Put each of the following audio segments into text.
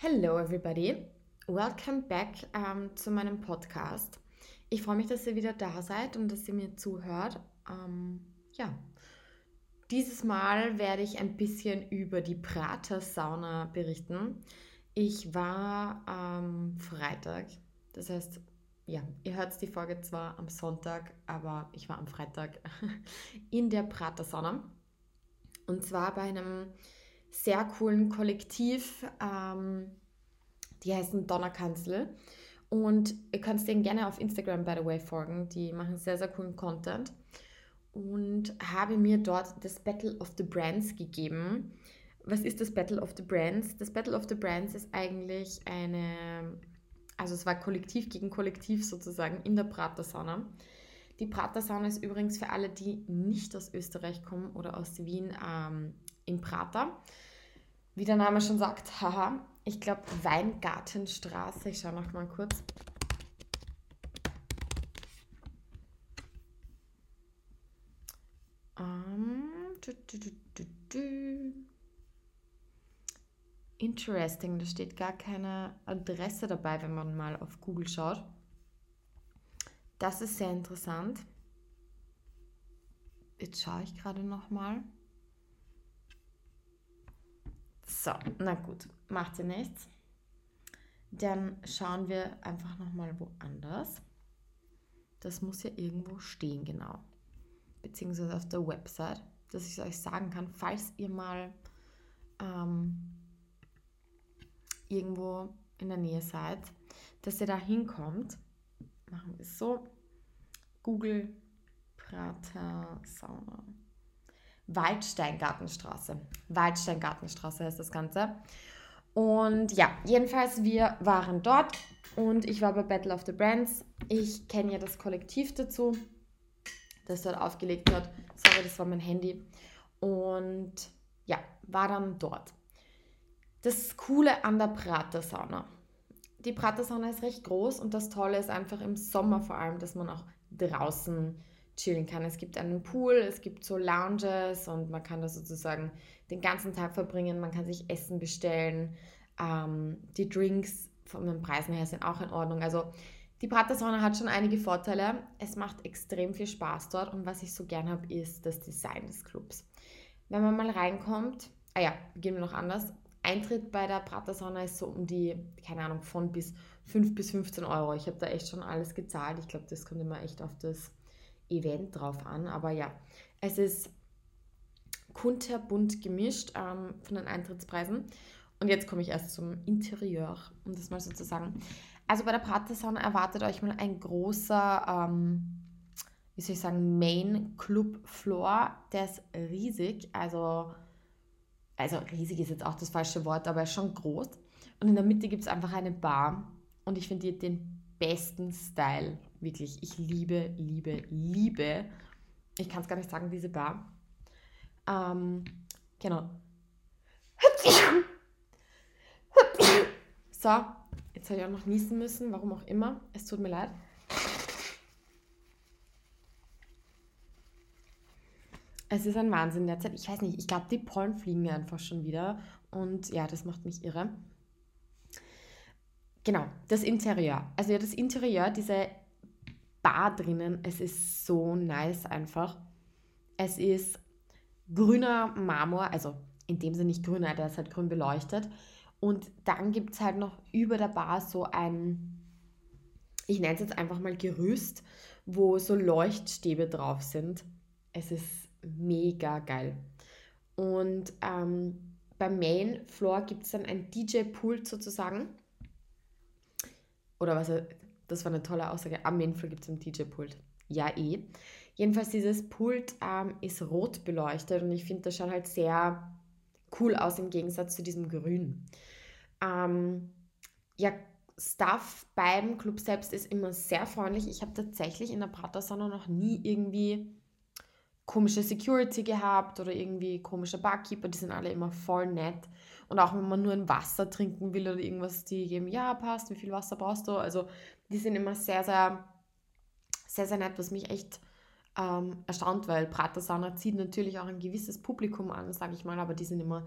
Hello everybody, welcome back ähm, zu meinem Podcast. Ich freue mich, dass ihr wieder da seid und dass ihr mir zuhört. Ähm, ja, dieses Mal werde ich ein bisschen über die Prater-Sauna berichten. Ich war am Freitag, das heißt, ja, ihr hört die Folge zwar am Sonntag, aber ich war am Freitag in der Prater-Sauna. Und zwar bei einem sehr coolen Kollektiv. Ähm, die heißen Donnerkanzel. Und ihr könnt denen gerne auf Instagram, by the way, folgen. Die machen sehr, sehr coolen Content. Und habe mir dort das Battle of the Brands gegeben. Was ist das Battle of the Brands? Das Battle of the Brands ist eigentlich eine, also es war Kollektiv gegen Kollektiv sozusagen in der Prater-Sauna. Die Prater-Sauna ist übrigens für alle, die nicht aus Österreich kommen oder aus Wien, ähm, in Prater. Wie der Name schon sagt, haha, ich glaube Weingartenstraße. Ich schaue noch mal kurz. Um, du, du, du, Interesting, da steht gar keine Adresse dabei, wenn man mal auf Google schaut. Das ist sehr interessant. Jetzt schaue ich gerade noch mal. So, na gut, macht ja nichts. Dann schauen wir einfach nochmal woanders. Das muss ja irgendwo stehen, genau. Beziehungsweise auf der Website, dass ich es euch sagen kann, falls ihr mal ähm, irgendwo in der Nähe seid, dass ihr da hinkommt. Machen wir es so. Google Prater Sauna. Waldsteingartenstraße. Waldsteingartenstraße heißt das Ganze. Und ja, jedenfalls, wir waren dort und ich war bei Battle of the Brands. Ich kenne ja das Kollektiv dazu, das dort aufgelegt hat. Sorry, das war mein Handy. Und ja, war dann dort. Das Coole an der Prater-Sauna. Die Prater-Sauna ist recht groß und das Tolle ist einfach im Sommer vor allem, dass man auch draußen chillen kann. Es gibt einen Pool, es gibt so Lounges und man kann da sozusagen den ganzen Tag verbringen. Man kann sich Essen bestellen. Ähm, die Drinks von den Preisen her sind auch in Ordnung. Also die Pratersauna hat schon einige Vorteile. Es macht extrem viel Spaß dort und was ich so gern habe, ist das Design des Clubs. Wenn man mal reinkommt, ah ja, beginnen wir noch anders. Eintritt bei der Pratersauna ist so um die, keine Ahnung, von bis 5 bis 15 Euro. Ich habe da echt schon alles gezahlt. Ich glaube, das kommt immer echt auf das Event drauf an. Aber ja, es ist kunterbunt gemischt ähm, von den Eintrittspreisen. Und jetzt komme ich erst zum Interieur, um das mal so zu sagen. Also bei der Pratersauna erwartet euch mal ein großer, ähm, wie soll ich sagen, Main Club Floor. Der ist riesig, also, also riesig ist jetzt auch das falsche Wort, aber er ist schon groß. Und in der Mitte gibt es einfach eine Bar und ich finde den besten Style Wirklich, ich liebe, liebe, liebe. Ich kann es gar nicht sagen, diese Bar. Ähm, genau. So, jetzt habe ich auch noch niesen müssen, warum auch immer. Es tut mir leid. Es ist ein Wahnsinn derzeit. Ich weiß nicht, ich glaube, die Pollen fliegen einfach schon wieder. Und ja, das macht mich irre. Genau, das Interieur. Also ja, das Interieur, diese Bar drinnen. Es ist so nice einfach. Es ist grüner Marmor, also in dem Sinne nicht grüner, der ist halt grün beleuchtet. Und dann gibt es halt noch über der Bar so ein, ich nenne es jetzt einfach mal Gerüst, wo so Leuchtstäbe drauf sind. Es ist mega geil. Und ähm, beim Main Floor gibt es dann ein DJ-Pult sozusagen. Oder was, das war eine tolle Aussage. Am Mainfloor gibt es ein DJ-Pult. Ja, eh. Jedenfalls, dieses Pult ähm, ist rot beleuchtet und ich finde, das schaut halt sehr cool aus im Gegensatz zu diesem Grün. Ähm, ja, Stuff beim Club selbst ist immer sehr freundlich. Ich habe tatsächlich in der Pratersauna noch nie irgendwie komische Security gehabt oder irgendwie komische Barkeeper. Die sind alle immer voll nett. Und auch wenn man nur ein Wasser trinken will oder irgendwas, die geben, ja, passt, wie viel Wasser brauchst du? Also die sind immer sehr, sehr, sehr, sehr nett, was mich echt ähm, erstaunt, weil Pratersauna zieht natürlich auch ein gewisses Publikum an, sage ich mal, aber die sind immer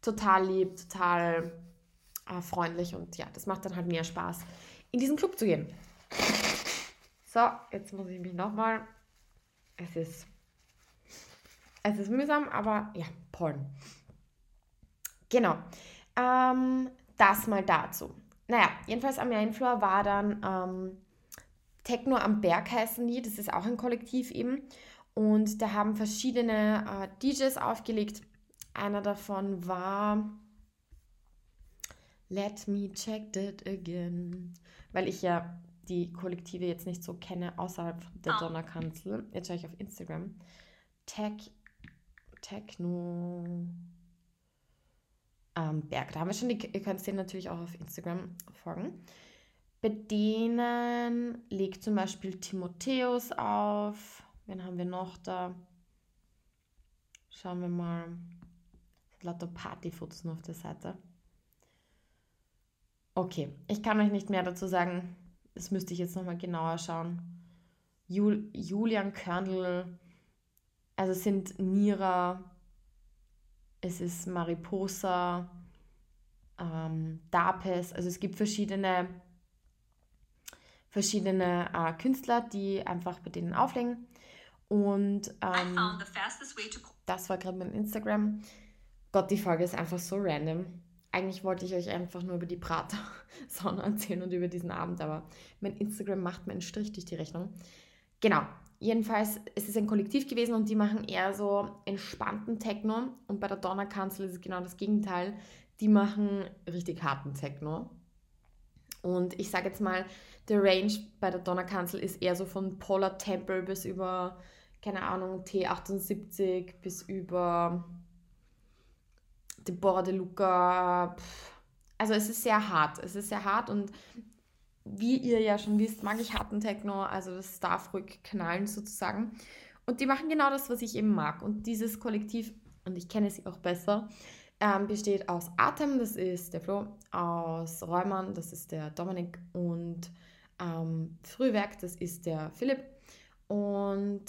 total lieb, total äh, freundlich und ja, das macht dann halt mehr Spaß, in diesen Club zu gehen. So, jetzt muss ich mich nochmal. Es ist. Es ist mühsam, aber ja, Porn. Genau. Ähm, das mal dazu. Naja, jedenfalls am Mainfloor war dann ähm, Techno am Berg heißen die. Das ist auch ein Kollektiv eben. Und da haben verschiedene äh, DJs aufgelegt. Einer davon war Let me check that again. Weil ich ja die Kollektive jetzt nicht so kenne außerhalb der oh. Donnerkanzel. Jetzt schaue ich auf Instagram. Tech, Techno ähm, Berg. Da haben wir schon, die, ihr könnt denen natürlich auch auf Instagram folgen. Bei denen legt zum Beispiel Timotheus auf. Wen haben wir noch da? Schauen wir mal. Lauter Partyfotos auf der Seite. Okay, ich kann euch nicht mehr dazu sagen. Das müsste ich jetzt nochmal genauer schauen. Jul Julian Körnl, also es sind Nira, es ist Mariposa, ähm, Dapes, also es gibt verschiedene, verschiedene äh, Künstler, die einfach bei denen auflegen. Und ähm, das war gerade mein Instagram. Gott, die Folge ist einfach so random. Eigentlich wollte ich euch einfach nur über die Prater-Sauna erzählen und über diesen Abend, aber mein Instagram macht mir einen Strich durch die Rechnung. Genau, jedenfalls, es ist ein Kollektiv gewesen und die machen eher so entspannten Techno und bei der Donnerkanzel ist es genau das Gegenteil. Die machen richtig harten Techno. Und ich sage jetzt mal, der Range bei der Donnerkanzel ist eher so von Polar Temple bis über, keine Ahnung, T78 bis über Deborah de Luca. Also es ist sehr hart. Es ist sehr hart und wie ihr ja schon wisst, mag ich harten Techno, also das darf ruhig knallen sozusagen. Und die machen genau das, was ich eben mag. Und dieses Kollektiv, und ich kenne sie auch besser, ähm, besteht aus Atem, das ist der Flo, aus Räumern, das ist der Dominik und ähm, Frühwerk, das ist der Philipp. Und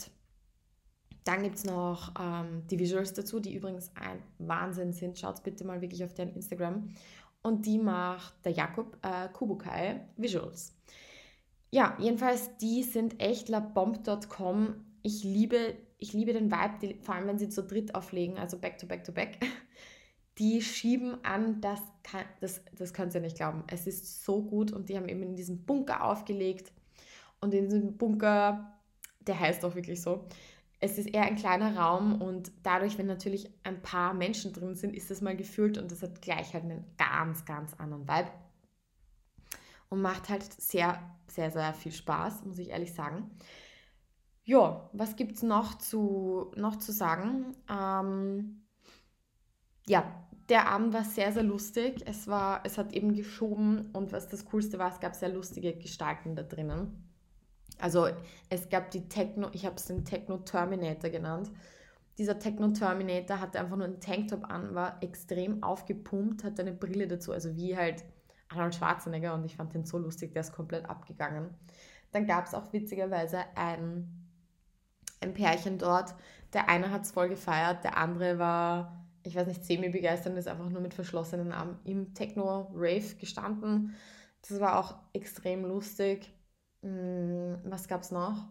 dann gibt es noch ähm, die Visuals dazu, die übrigens ein Wahnsinn sind. Schaut bitte mal wirklich auf deren Instagram. Und die macht der Jakob äh, Kubukai Visuals. Ja, jedenfalls, die sind echt labomb.com. Ich liebe, ich liebe den Vibe, die, vor allem wenn sie zu dritt auflegen, also back to back to back. Die schieben an, das, kann, das, das könnt ihr nicht glauben. Es ist so gut und die haben eben in diesem Bunker aufgelegt. Und in diesem Bunker, der heißt auch wirklich so, es ist eher ein kleiner Raum und dadurch, wenn natürlich ein paar Menschen drin sind, ist das mal gefüllt und das hat gleich halt einen ganz, ganz anderen Vibe. Und macht halt sehr, sehr, sehr viel Spaß, muss ich ehrlich sagen. Ja, was gibt es noch zu, noch zu sagen? Ähm, ja, der Abend war sehr, sehr lustig. Es, war, es hat eben geschoben und was das Coolste war, es gab sehr lustige Gestalten da drinnen. Also es gab die Techno, ich habe es den Techno Terminator genannt. Dieser Techno Terminator hatte einfach nur einen Tanktop an, war extrem aufgepumpt, hatte eine Brille dazu, also wie halt Arnold Schwarzenegger und ich fand den so lustig, der ist komplett abgegangen. Dann gab es auch witzigerweise ein, ein Pärchen dort. Der eine hat es voll gefeiert, der andere war, ich weiß nicht, semi-begeistert und ist einfach nur mit verschlossenen Armen im Techno-Rave gestanden. Das war auch extrem lustig. Hm, was gab es noch?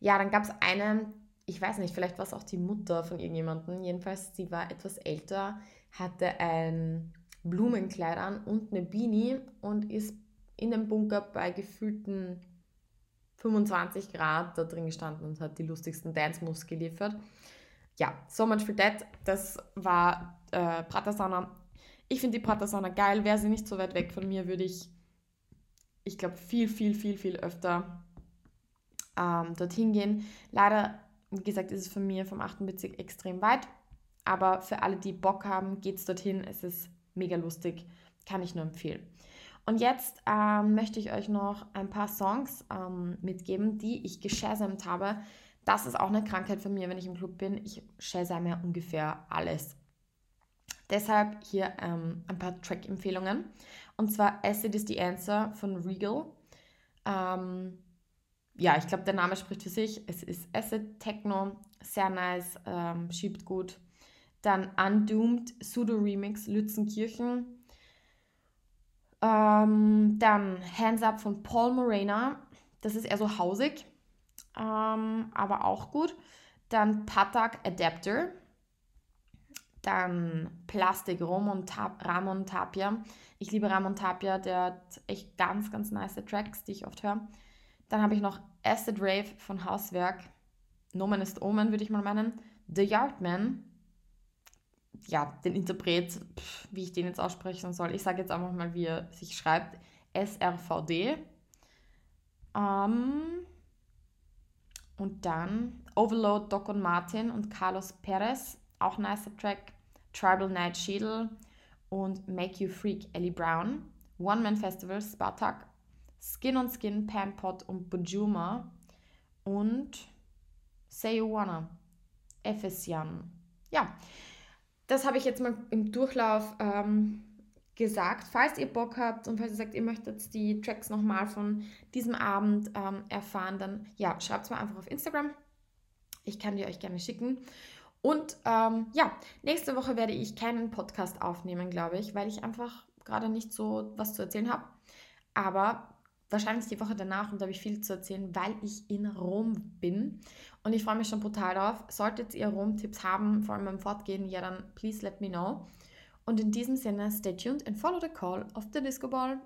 Ja, dann gab es eine, ich weiß nicht, vielleicht war es auch die Mutter von irgendjemandem. Jedenfalls, sie war etwas älter, hatte ein Blumenkleid an und eine Beanie und ist in dem Bunker bei gefühlten 25 Grad da drin gestanden und hat die lustigsten Dance-Moves geliefert. Ja, so much for that. Das war äh, Pratersauna. Ich finde die Pratersauna geil. Wäre sie nicht so weit weg von mir, würde ich ich glaube, viel, viel, viel, viel öfter ähm, dorthin gehen. Leider, wie gesagt, ist es von mir vom 8. Bezirk extrem weit. Aber für alle, die Bock haben, geht es dorthin. Es ist mega lustig. Kann ich nur empfehlen. Und jetzt ähm, möchte ich euch noch ein paar Songs ähm, mitgeben, die ich geshazamt habe. Das ist auch eine Krankheit von mir, wenn ich im Club bin. Ich shazame ungefähr alles. Deshalb hier ähm, ein paar Track-Empfehlungen. Und zwar Acid is the Answer von Regal. Ähm, ja, ich glaube, der Name spricht für sich. Es ist Acid Techno, sehr nice, ähm, schiebt gut. Dann Undoomed, Pseudo Remix, Lützenkirchen. Ähm, dann Hands Up von Paul Morena. Das ist eher so hausig, ähm, aber auch gut. Dann Patak Adapter. Dann Plastik Ramon, Tap Ramon Tapia. Ich liebe Ramon Tapia, der hat echt ganz, ganz nice Tracks, die ich oft höre. Dann habe ich noch Acid Rave von Hauswerk. Nomen ist Omen, würde ich mal meinen. The Yardman. Ja, den Interpret, pff, wie ich den jetzt aussprechen soll. Ich sage jetzt einfach mal, wie er sich schreibt. SRVD. Ähm, und dann Overload, Doc und Martin und Carlos Perez. Auch nicer Track. Tribal Night Schädel und Make You Freak Ellie Brown. One Man Festival, Spartak. Skin on Skin, Panpot und Bujuma. Und Say You Wanna, Efesian. Ja, das habe ich jetzt mal im Durchlauf ähm, gesagt. Falls ihr Bock habt und falls ihr sagt, ihr möchtet die Tracks nochmal von diesem Abend ähm, erfahren, dann ja, schreibt es mir einfach auf Instagram. Ich kann die euch gerne schicken. Und ähm, ja, nächste Woche werde ich keinen Podcast aufnehmen, glaube ich, weil ich einfach gerade nicht so was zu erzählen habe. Aber wahrscheinlich die Woche danach und da habe ich viel zu erzählen, weil ich in Rom bin. Und ich freue mich schon brutal drauf. Solltet ihr Rom-Tipps haben, vor allem beim Fortgehen, ja dann please let me know. Und in diesem Sinne, stay tuned and follow the call of the Disco Ball.